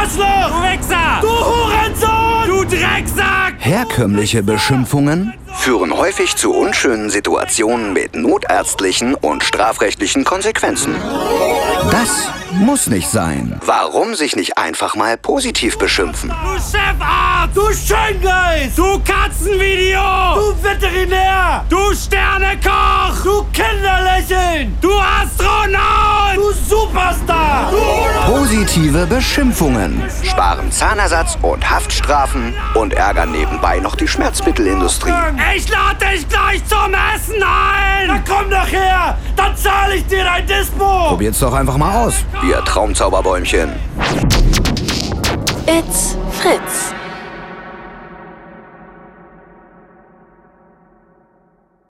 Arschloch! Du Wichser! Du Hurensohn! Du Drecksack! Herkömmliche Beschimpfungen führen häufig zu unschönen Situationen mit notärztlichen und strafrechtlichen Konsequenzen. Das muss nicht sein. Warum sich nicht einfach mal positiv beschimpfen? Du Chefarzt! Du Schöngeist! Du Katzenvideo! Du Veterinär! Du Sternekoch! Du Kinderlächeln! Du Astronaut! Positive Beschimpfungen sparen Zahnersatz und Haftstrafen und ärgern nebenbei noch die Schmerzmittelindustrie. Ich lade dich gleich zum Essen ein! Na komm doch her! Dann zahle ich dir dein Dispo! Probiert's doch einfach mal aus, ihr Traumzauberbäumchen. It's Fritz.